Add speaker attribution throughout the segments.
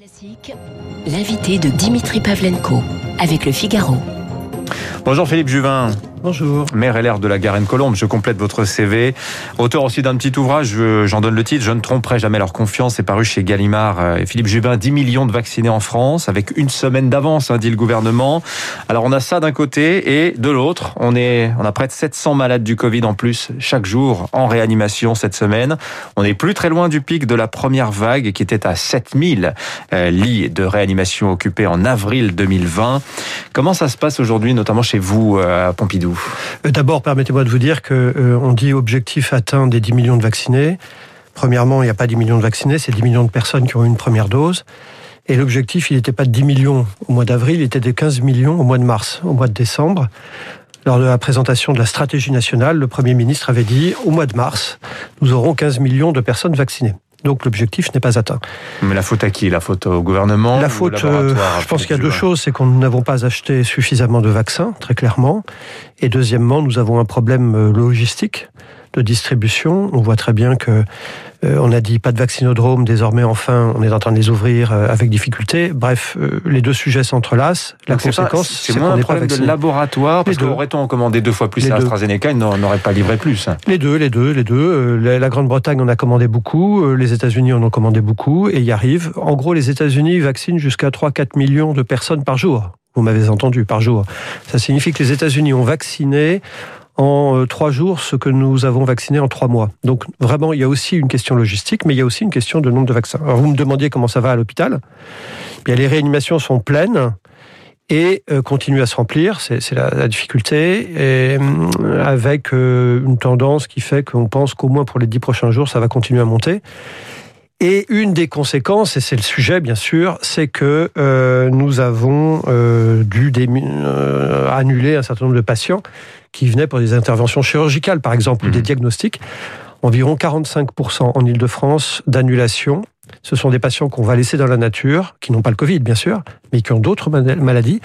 Speaker 1: Classique, l'invité de Dimitri Pavlenko avec le Figaro.
Speaker 2: Bonjour Philippe Juvin.
Speaker 3: Bonjour.
Speaker 2: Maire LR de la Garenne-Colombe, je complète votre CV. Auteur aussi d'un petit ouvrage, j'en donne le titre, Je ne tromperai jamais leur confiance, c'est paru chez Gallimard. Et Philippe Juvin, 10 millions de vaccinés en France, avec une semaine d'avance, hein, dit le gouvernement. Alors on a ça d'un côté, et de l'autre, on, on a près de 700 malades du Covid en plus chaque jour en réanimation cette semaine. On n'est plus très loin du pic de la première vague, qui était à 7000 euh, lits de réanimation occupés en avril 2020. Comment ça se passe aujourd'hui, notamment chez vous euh, à Pompidou?
Speaker 3: Euh, d'abord, permettez-moi de vous dire que euh, on dit objectif atteint des 10 millions de vaccinés. Premièrement, il n'y a pas 10 millions de vaccinés, c'est 10 millions de personnes qui ont eu une première dose. Et l'objectif, il n'était pas de 10 millions au mois d'avril, il était de 15 millions au mois de mars, au mois de décembre. Lors de la présentation de la stratégie nationale, le Premier ministre avait dit, au mois de mars, nous aurons 15 millions de personnes vaccinées. Donc l'objectif n'est pas atteint.
Speaker 2: Mais la faute à qui? La faute au gouvernement
Speaker 3: La faute, euh, je pense qu'il y a deux choses. C'est qu'on n'avons pas acheté suffisamment de vaccins, très clairement. Et deuxièmement, nous avons un problème euh, logistique de distribution. On voit très bien que on a dit pas de vaccinodrome, désormais enfin on est en train de les ouvrir euh, avec difficulté. Bref, euh, les deux sujets s'entrelacent. La conséquence,
Speaker 2: c'est moins un problème de laboratoire, parce qu'aurait-on commandé deux fois plus à AstraZeneca, ils n'auraient pas livré plus.
Speaker 3: Les deux, les deux, les deux. La Grande-Bretagne en a commandé beaucoup, les États-Unis en ont commandé beaucoup, et y arrivent. En gros, les États-Unis vaccinent jusqu'à 3-4 millions de personnes par jour. Vous m'avez entendu, par jour. Ça signifie que les États-Unis ont vacciné en euh, trois jours ce que nous avons vacciné en trois mois. Donc vraiment, il y a aussi une question logistique, mais il y a aussi une question de nombre de vaccins. Alors vous me demandiez comment ça va à l'hôpital. Bien, les réanimations sont pleines et euh, continuent à se remplir, c'est la, difficulté, euh, avec une tendance qui fait qu'on pense qu'au moins pour les dix prochains jours, ça va continuer à monter. Et une des conséquences, et c'est le sujet bien sûr, c'est que nous avons dû annuler un certain nombre de patients qui venaient pour des interventions chirurgicales, par exemple, ou des mmh. diagnostics. Environ 45% en Ile-de-France d'annulation. Ce sont des patients qu'on va laisser dans la nature, qui n'ont pas le Covid, bien sûr, mais qui ont d'autres maladies,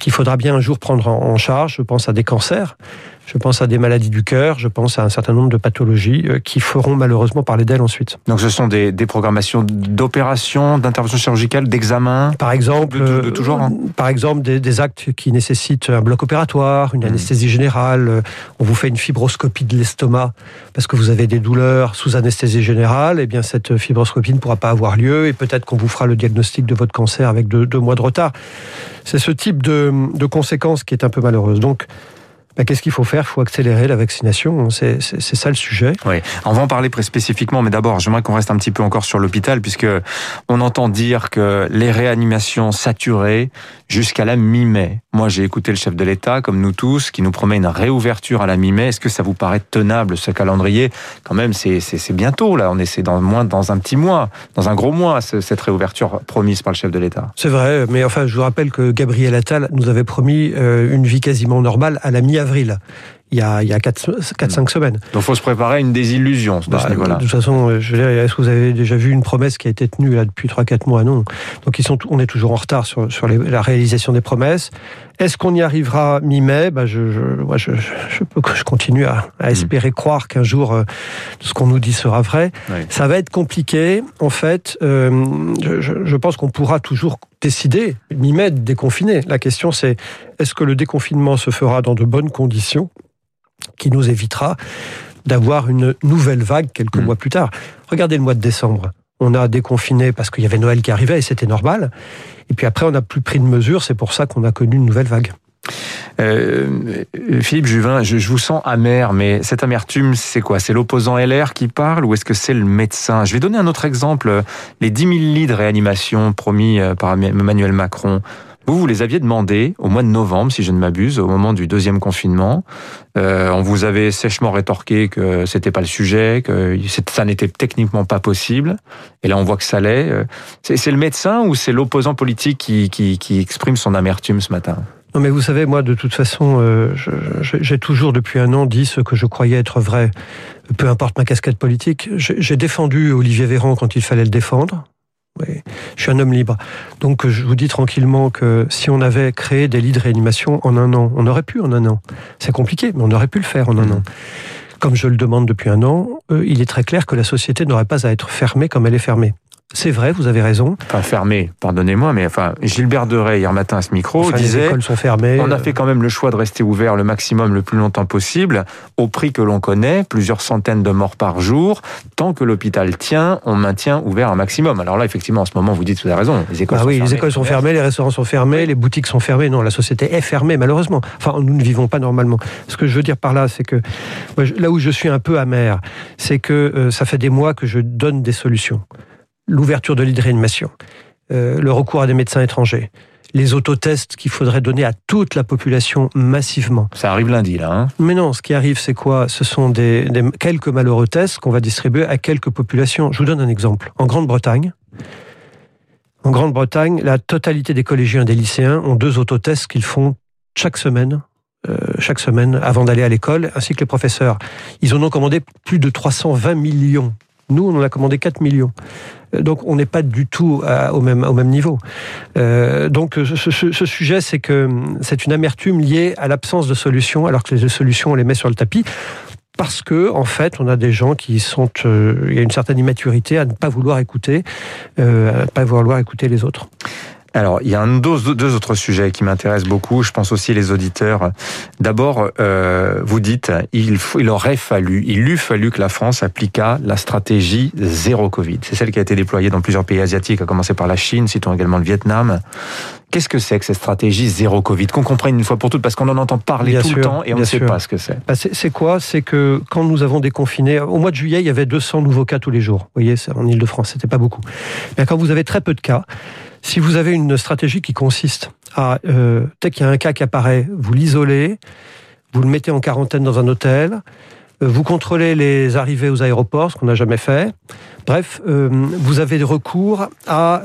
Speaker 3: qu'il faudra bien un jour prendre en charge. Je pense à des cancers, je pense à des maladies du cœur, je pense à un certain nombre de pathologies euh, qui feront malheureusement parler d'elles ensuite.
Speaker 2: Donc ce sont des, des programmations d'opérations, d'interventions chirurgicales, d'examens
Speaker 3: Par exemple, de, toujours, hein. Euh, par exemple des, des, actes qui nécessitent un bloc opératoire, une mmh. anesthésie générale, euh, on vous fait une fibroscopie de l'estomac parce que vous avez des douleurs sous anesthésie générale, et eh bien cette fibroscopie ne pourra pas avoir lieu et peut-être qu'on vous fera le diagnostic de votre cancer avec deux, deux mois de C'est ce type de, de conséquences qui est un peu malheureuse. Donc bah, qu'est-ce qu'il faut faire? Il faut accélérer la vaccination. C'est ça le sujet.
Speaker 2: Oui, on va en parler très spécifiquement, mais d'abord, j'aimerais qu'on reste un petit peu encore sur l'hôpital, puisque on entend dire que les réanimations saturées jusqu'à la mi-mai. Moi, j'ai écouté le chef de l'État, comme nous tous, qui nous promet une réouverture à la mi-mai. Est-ce que ça vous paraît tenable, ce calendrier? Quand même, c'est bientôt, là. On essaie dans, moins, dans un petit mois, dans un gros mois, cette réouverture promise par le chef de l'État.
Speaker 3: C'est vrai, mais enfin, je vous rappelle que Gabriel Attal nous avait promis euh, une vie quasiment normale à la mi-avril il y a, il y a 4-5 semaines.
Speaker 2: Donc il faut se préparer à une désillusion de ce bah, niveau-là.
Speaker 3: De toute façon, euh, est-ce que vous avez déjà vu une promesse qui a été tenue là depuis 3-4 mois? Non. Donc ils sont, on est toujours en retard sur, sur la réalisation des promesses. Est-ce qu'on y arrivera mi-mai? Bah, je, je, je, je, peux, je continue à, à hmm. espérer croire qu'un jour euh, ce qu'on nous dit sera vrai. Ça va être compliqué. En fait, euh, je, je pense qu'on pourra toujours décider mi-mai de déconfiner. La question c'est est-ce que le déconfinement se fera dans de bonnes conditions qui nous évitera d'avoir une nouvelle vague quelques hmm. mois plus tard? Regardez le mois de décembre. On a déconfiné parce qu'il y avait Noël qui arrivait et c'était normal. Et puis après, on n'a plus pris de mesures. C'est pour ça qu'on a connu une nouvelle vague.
Speaker 2: Euh, Philippe Juvin, je, vous sens amer, mais cette amertume, c'est quoi? C'est l'opposant LR qui parle ou est-ce que c'est le médecin? Je vais donner un autre exemple. Les 10 000 lits de réanimation promis euh, par Emmanuel Macron. Vous, vous les aviez demandé au mois de novembre, si je ne m'abuse, au moment du deuxième confinement. Euh, on vous avait sèchement rétorqué que c'était pas le sujet, que ça n'était techniquement pas possible. Et là, on voit que ça l'est. Euh, c'est le médecin ou c'est l'opposant politique qui, qui, qui exprime son amertume ce matin?
Speaker 3: Non, mais vous savez, moi, de toute façon, euh, j'ai toujours depuis un an dit ce que je croyais être vrai. Peu importe ma casquette politique. J'ai défendu Olivier Véran quand il fallait le défendre. Oui, je suis un homme libre. Donc je vous dis tranquillement que si on avait créé des lits de réanimation en un an, on aurait pu en un an. C'est compliqué, mais on aurait pu le faire en un an. Comme je le demande depuis un an, euh, il est très clair que la société n'aurait pas à être fermée comme elle est fermée. C'est vrai, vous avez raison.
Speaker 2: Enfin, fermé, pardonnez-moi, mais enfin, Gilbert Deray, hier matin à ce micro,
Speaker 3: Enfin, les
Speaker 2: disait
Speaker 3: écoles sont fermées.
Speaker 2: on a
Speaker 3: euh,
Speaker 2: fait quand même le choix de rester ouvert le maximum le plus longtemps possible, au prix que l'on connaît, plusieurs centaines de morts par jour. Tant que l'hôpital tient, on maintient ouvert un maximum. Alors là, effectivement, en ce moment, vous dites, vous avez raison, les écoles
Speaker 3: Bah
Speaker 2: sont
Speaker 3: oui,
Speaker 2: fermées.
Speaker 3: les écoles sont fermées, les restaurants sont fermés, les boutiques sont fermées. Non, la société est fermée, malheureusement. Enfin, nous ne vivons pas normalement. Ce que je veux dire par là, c'est que moi, là où je suis un peu amer, c'est que euh, ça fait des mois que je donne des solutions. L'ouverture de lits de réanimation, euh, le recours à des médecins étrangers, les autotests qu'il faudrait donner à toute la population massivement.
Speaker 2: Ça arrive lundi, là. hein.
Speaker 3: Mais non, ce qui arrive, c'est quoi? Ce sont des, des- quelques malheureux tests qu'on va distribuer à quelques populations. Je vous donne un exemple. En Grande-Bretagne, en Grande-Bretagne, la totalité des collégiens et des lycéens ont deux autotests qu'ils font chaque semaine, euh, chaque semaine avant d'aller à l'école, ainsi que les professeurs. Ils en ont commandé plus de 320 millions. Nous, on en a commandé 4 millions. Euh, Donc, on n'est pas du tout au, même, au même niveau. Euh, donc, ce, sujet, c'est que hum, c'est une amertume liée à l'absence de solutions, alors que les solutions, on les met sur le tapis. Parce que, en fait, on a des gens qui sont. euh, il y a une certaine immaturité à ne pas vouloir écouter, euh, à ne pas vouloir écouter les autres.
Speaker 2: Alors, il y a un, deux, deux autres sujets qui m'intéressent beaucoup. Je pense aussi les auditeurs. D'abord, euh, vous dites, il, aurait fallu, il eût fallu que la France appliquât la stratégie zéro Covid. C'est celle qui a été déployée dans plusieurs pays asiatiques, à commencer par la Chine, citons également le Vietnam. Qu'est-ce que c'est que cette stratégie zéro Covid? Qu'on comprenne une fois pour toutes, parce qu'on en entend parler
Speaker 3: Bien
Speaker 2: tout le temps et on ne sait
Speaker 3: sûr.
Speaker 2: pas ce que c'est.
Speaker 3: Bah, c'est c'est quoi? C'est que quand nous avons déconfiné, au mois de juillet, il y avait 200 nouveaux cas tous les jours. Vous voyez, en Ile-de-France, c'était pas beaucoup. Mais quand vous avez très peu de cas, si vous avez une stratégie qui consiste à, euh, dès qu'il y a un cas qui apparaît, vous l'isolez, vous le mettez en quarantaine dans un hôtel, euh, vous contrôlez les arrivées aux aéroports, ce qu'on n'a jamais fait. Bref, euh, vous avez recours à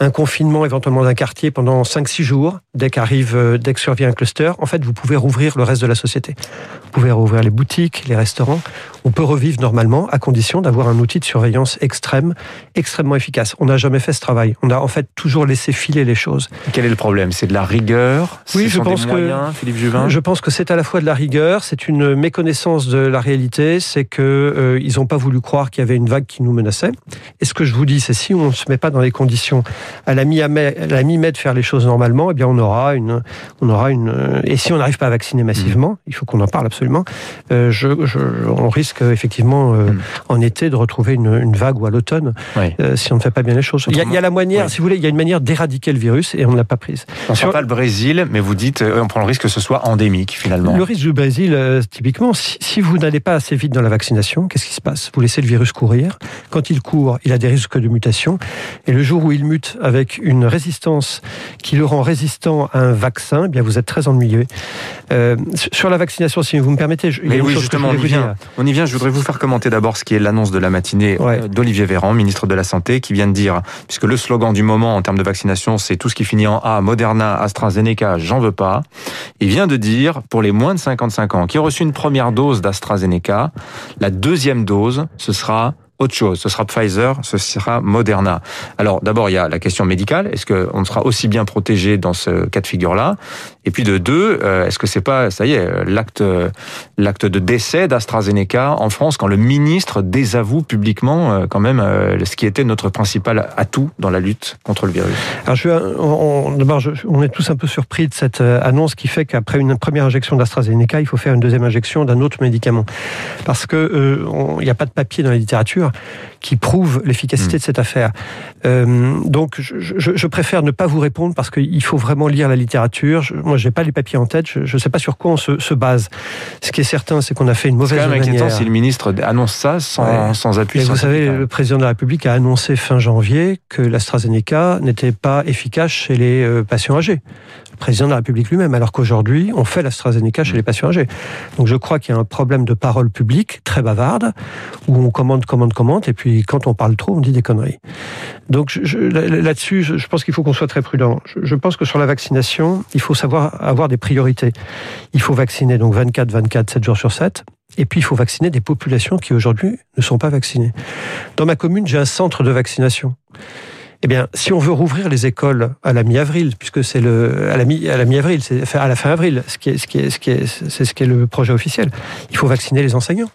Speaker 3: un confinement éventuellement d'un quartier pendant 5-6 jours, dès qu'arrive, euh, dès que survient un cluster, en fait, vous pouvez rouvrir le reste de la société. Vous pouvez rouvrir les boutiques, les restaurants. On peut revivre normalement à condition d'avoir un outil de surveillance extrême, extrêmement efficace. On n'a jamais fait ce travail. On a en fait toujours laissé filer les choses.
Speaker 2: Quel est le problème? C'est de la rigueur?
Speaker 3: Oui, je pense
Speaker 2: des
Speaker 3: que-
Speaker 2: moyens, Philippe Juvin?
Speaker 3: Je pense que c'est à la fois de la rigueur, c'est une méconnaissance de la réalité, c'est que euh, ils n'ont pas voulu croire qu'il y avait une vague qui nous menaçait. Et ce que je vous dis, c'est si on ne se met pas dans les conditions à la mi-mai mi-mai de faire les choses normalement, eh bien on aura une, on aura une. euh, Et si on n'arrive pas à vacciner massivement, il faut qu'on en parle absolument. euh, je, je- on risque effectivement euh,
Speaker 2: Mm.
Speaker 3: en été de retrouver une, une vague ou à l'automne
Speaker 2: Oui.
Speaker 3: euh, si on ne fait pas bien les choses. Il y a, il y a la manière,
Speaker 2: Oui.
Speaker 3: si vous voulez, il y a une manière d'éradiquer le virus et on ne l'a pas prise.
Speaker 2: On ne pas le Brésil, mais vous dites, on prend le risque que ce soit endémique finalement.
Speaker 3: Le risque du Brésil, typiquement, si, si vous n'allez pas assez vite dans la vaccination, qu'est-ce qui se passe? Vous laissez le virus courir. Quand il court, il a des risques de mutation. Et le jour où il mute avec une résistance qui le rend résistant à un vaccin, eh bien vous êtes très ennuyé. Euh, sur la vaccination, si vous me permettez, je- il y a
Speaker 2: Mais
Speaker 3: une
Speaker 2: oui,
Speaker 3: chose que
Speaker 2: justement,
Speaker 3: je
Speaker 2: on y vient. On y vient. Je voudrais vous faire commenter d'abord ce qui est l'annonce de la matinée
Speaker 3: Ouais.
Speaker 2: euh, d'Olivier Véran, ministre de la Santé, qui vient de dire, puisque le slogan du moment en termes de vaccination, c'est tout ce qui finit en A, Moderna, AstraZeneca, j'en veux pas. Il vient de dire, pour les moins de 55 ans, qui ont reçu une première dose d'AstraZeneca, la deuxième dose, ce sera autre chose. Ce sera Pfizer, ce sera Moderna. Alors, d'abord, il y a la question médicale. Est-ce qu'on sera aussi bien protégé dans ce cas de figure-là? Et puis, de deux, euh, est-ce que c'est pas, ça y est, l'acte, l'acte de décès d'AstraZeneca en France quand le ministre désavoue publiquement, euh, quand même, euh, ce qui était notre principal atout dans la lutte contre le virus?
Speaker 3: Alors, je, on, d'abord, on est tous un peu surpris de cette annonce qui fait qu'après une première injection d'AstraZeneca, il faut faire une deuxième injection d'un autre médicament. Parce que euh, on- il n'y a pas de papier dans la littérature qui prouve l'efficacité
Speaker 2: Mm.
Speaker 3: de cette affaire. Euh, donc, je, je- je préfère ne pas vous répondre parce qu'il faut vraiment lire la littérature. Je, moi, j'ai pas les papiers en tête. Je ne sais pas sur quoi on se, se base. Ce qui est certain, c'est qu'on a fait une
Speaker 2: C'est
Speaker 3: mauvaise
Speaker 2: quand même inquiétant
Speaker 3: manière.
Speaker 2: si le ministre annonce ça sans,
Speaker 3: Ouais.
Speaker 2: sans appui
Speaker 3: Et vous savez,
Speaker 2: scientifique.
Speaker 3: le président de la République a annoncé fin janvier que l'AstraZeneca n'était pas efficace chez les euh, patients âgés. Président de la République lui-même, alors qu'aujourd'hui, on fait l'AstraZeneca chez les patients âgés. Donc je crois qu'il y a un problème de parole publique très bavarde, où on commande, commande, commande, et puis quand on parle trop, on dit des conneries. Donc je- je- là- là-dessus, je, je pense qu'il faut qu'on soit très prudent. Je, je pense que sur la vaccination, il faut savoir avoir des priorités. Il faut vacciner donc 24, 24, 7 jours sur 7. Et puis, il faut vacciner des populations qui aujourd'hui ne sont pas vaccinées. Dans ma commune, j'ai un centre de vaccination. Eh bien, si on veut rouvrir les écoles à la mi-avril, puisque c'est le à la mi à la mi-avril, c'est enfin, à la fin avril, ce qui est ce qui est ce qui est c'est ce qui est le projet officiel. Il faut vacciner les enseignants.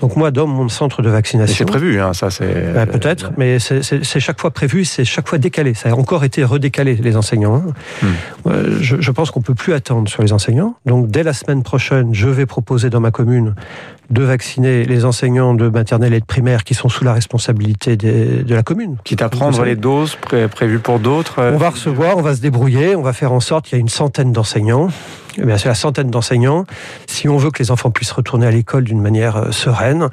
Speaker 3: Donc moi, dans mon centre de vaccination...
Speaker 2: C'est prévu, hein, ça c'est...
Speaker 3: Bah, peut-être, mais c'est chaque fois prévu, c'est chaque fois décalé. Ça a encore été redécalé, les enseignants. Hein. Hmm. Je, je, pense qu'on peut plus attendre sur les enseignants. Donc dès la semaine prochaine, je vais proposer dans ma commune de vacciner les enseignants de maternelle et de primaire qui sont sous la responsabilité de la commune.
Speaker 2: Quitte à prendre les doses prévues pour d'autres
Speaker 3: On va recevoir, on va se débrouiller, on va faire en sorte qu'il y ait une centaine d'enseignants. Eh bien, c'est la centaine d'enseignants. Si on veut que les enfants puissent retourner à l'école d'une manière euh, sereine,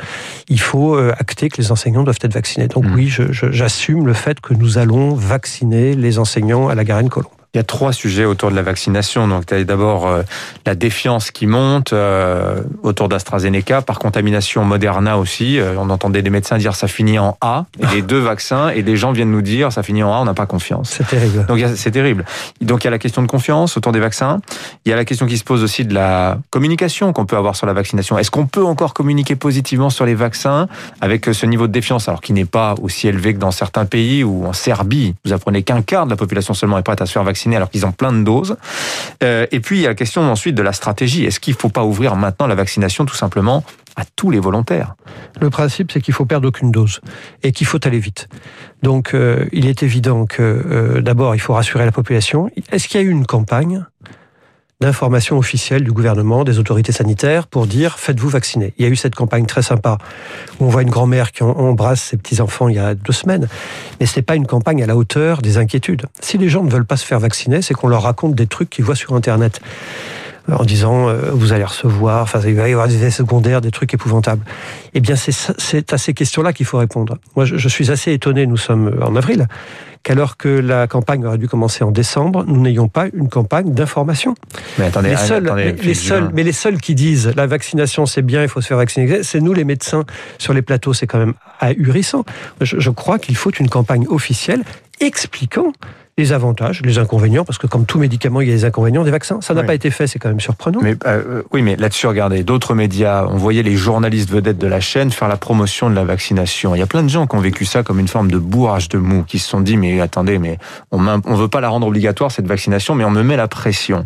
Speaker 3: il faut euh, acter que les enseignants doivent être vaccinés. Donc mmh. oui, j'assume le fait que nous allons vacciner les enseignants à la Garenne-Colomb.
Speaker 2: Il y a trois sujets autour de la vaccination. Donc, tu d'abord euh, la défiance qui monte euh, autour d'AstraZeneca par contamination Moderna aussi. Euh, on entendait des médecins dire ça finit en A, et les deux vaccins, et des gens viennent nous dire ça finit en A, on n'a pas confiance.
Speaker 3: C'est terrible.
Speaker 2: Donc, c'est terrible. Donc, il y a la question de confiance autour des vaccins. Il y a la question qui se pose aussi de la communication qu'on peut avoir sur la vaccination. Est-ce qu'on peut encore communiquer positivement sur les vaccins avec ce niveau de défiance, alors qui n'est pas aussi élevé que dans certains pays ou en Serbie, vous apprenez qu'un quart de la population seulement est prête à se faire vacciner? Alors qu'ils ont plein de doses. Euh, et puis il y a la question ensuite de la stratégie. Est-ce qu'il ne faut pas ouvrir maintenant la vaccination tout simplement à tous les volontaires?
Speaker 3: Le principe, c'est qu'il faut perdre aucune dose et qu'il faut aller vite. Donc euh, il est évident que euh, d'abord il faut rassurer la population. Est-ce qu'il y a eu une campagne? D'information officielle du gouvernement, des autorités sanitaires, pour dire faites-vous vacciner. Il y a eu cette campagne très sympa où on voit une grand-mère qui embrasse ses petits-enfants il y a deux semaines, mais ce n'est pas une campagne à la hauteur des inquiétudes. Si les gens ne veulent pas se faire vacciner, c'est qu'on leur raconte des trucs qu'ils voient sur Internet en disant euh, vous allez recevoir, enfin il va y avoir des effets secondaires, des trucs épouvantables. Eh bien, c'est à ces questions-là qu'il faut répondre. Moi, je, je, suis assez étonné. Nous sommes en avril, qu'alors que la campagne aurait dû commencer en décembre, nous n'ayons pas une campagne d'information.
Speaker 2: Mais attendez,
Speaker 3: les
Speaker 2: seuls,
Speaker 3: les, seuls, mais les seuls qui disent la vaccination c'est bien, il faut se faire vacciner, c'est nous les médecins sur les plateaux. C'est quand même ahurissant. Je, je crois qu'il faut une campagne officielle expliquant les avantages, les inconvénients, parce que comme tout médicament, il y a des inconvénients des vaccins. Ça n'a pas été fait, c'est quand même surprenant.
Speaker 2: Mais euh, oui, mais là-dessus, regardez, d'autres médias, on voyait les journalistes vedettes de la chaîne faire la promotion de la vaccination. Il y a plein de gens qui ont vécu ça comme une forme de bourrage de mou, qui se sont dit, mais attendez, mais on on veut pas la rendre obligatoire cette vaccination, mais on me met la pression.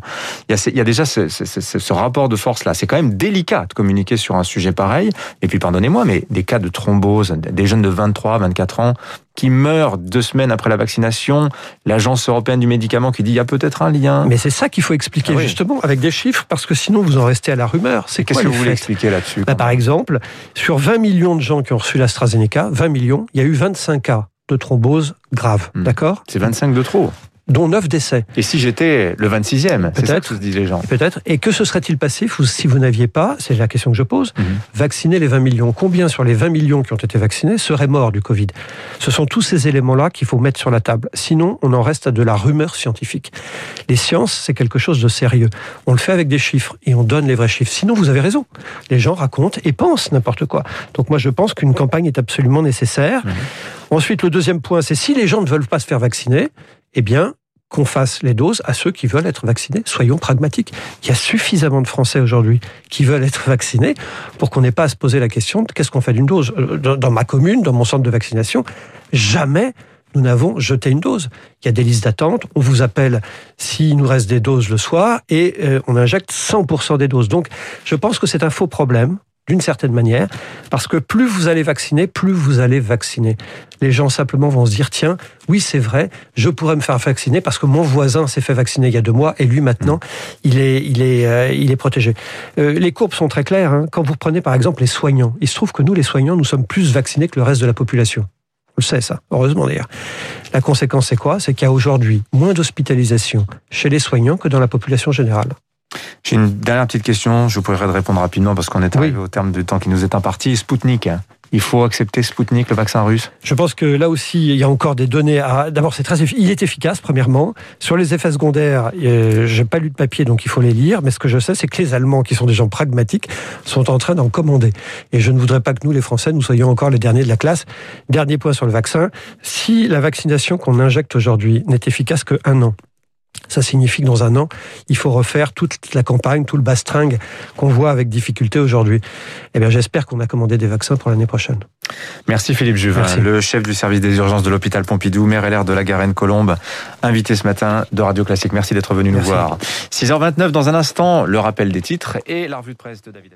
Speaker 2: Il y a, il y a déjà ce, ce, ce, ce rapport de force là. C'est quand même délicat de communiquer sur un sujet pareil. Et puis, pardonnez-moi, mais des cas de thrombose, des jeunes de 23, 24 ans qui meurt deux semaines après la vaccination, l'agence européenne du médicament qui dit il y a peut-être un lien.
Speaker 3: Mais c'est ça qu'il faut expliquer ah justement avec des chiffres parce que sinon vous en restez à la rumeur.
Speaker 2: C'est qu'est-ce que vous voulez expliquer là-dessus
Speaker 3: bah, Par exemple, sur 20 millions de gens qui ont reçu l'AstraZeneca, 20 millions, il y a eu 25 cas de thrombose grave, hmm. d'accord?
Speaker 2: C'est 25 de trop
Speaker 3: dont 9 décès.
Speaker 2: Et si j'étais le 26e C'est ça que se disent les gens.
Speaker 3: Peut-être. Et que se serait-il passé si vous n'aviez pas, c'est la question que je pose, mhm. vacciner les 20 millions? Combien sur les 20 millions qui ont été vaccinés seraient morts du Covid? Ce sont tous ces éléments-là qu'il faut mettre sur la table. Sinon, on en reste à de la rumeur scientifique. Les sciences, c'est quelque chose de sérieux. On le fait avec des chiffres et on donne les vrais chiffres. Sinon, vous avez raison. Les gens racontent et pensent n'importe quoi. Donc moi, je pense qu'une campagne est absolument nécessaire. Mhm. Ensuite, le deuxième point, c'est si les gens ne veulent pas se faire vacciner, eh bien, qu'on fasse les doses à ceux qui veulent être vaccinés. Soyons pragmatiques. Il y a suffisamment de Français aujourd'hui qui veulent être vaccinés pour qu'on n'ait pas à se poser la question de qu'est-ce qu'on fait d'une dose. Euh, dans ma commune, dans mon centre de vaccination, jamais nous n'avons jeté une dose. Il y a des listes d'attente, on vous appelle s'il nous reste des doses le soir et euh, on injecte 100% des doses. Donc je pense que c'est un faux problème d'une certaine manière, parce que plus vous allez vacciner, plus vous allez vacciner. Les gens simplement vont se dire, tiens, oui c'est vrai, je pourrais me faire vacciner parce que mon voisin s'est fait vacciner il y a deux mois et lui maintenant, il est, il est, euh, il est protégé. Euh, les courbes sont très claires. Hein. Quand vous prenez par exemple les soignants, il se trouve que nous, les soignants, nous sommes plus vaccinés que le reste de la population. On le sait ça, heureusement d'ailleurs. La conséquence c'est quoi? C'est qu'il y a aujourd'hui moins d'hospitalisation chez les soignants que dans la population générale.
Speaker 2: J'ai une dernière petite question, je vous pourrais répondre rapidement parce qu'on est arrivé au terme du temps qui nous est imparti. Spoutnik, il faut accepter Spoutnik, le vaccin russe?
Speaker 3: Je pense que là aussi, il y a encore des données à... D'abord, c'est très il est efficace, premièrement. Sur les effets secondaires, euh, j'ai pas lu de papier, donc il faut les lire. Mais ce que je sais, c'est que les Allemands, qui sont des gens pragmatiques, sont en train d'en commander. Et je ne voudrais pas que nous, les Français, nous soyons encore les derniers de la classe. Dernier point sur le vaccin. Si la vaccination qu'on injecte aujourd'hui n'est efficace qu'un an, ça signifie que dans un an, il faut refaire toute la campagne, tout le bastringue qu'on voit avec difficulté aujourd'hui. Eh bien, j'espère qu'on a commandé des vaccins pour l'année prochaine.
Speaker 2: Merci Philippe Juvin, le chef du service des urgences de l'hôpital Pompidou, maire LR de la Garenne-Colombe, invité ce matin de Radio Classique. Merci d'être venu nous voir. 6h29 dans un instant, le rappel des titres et la revue de presse de David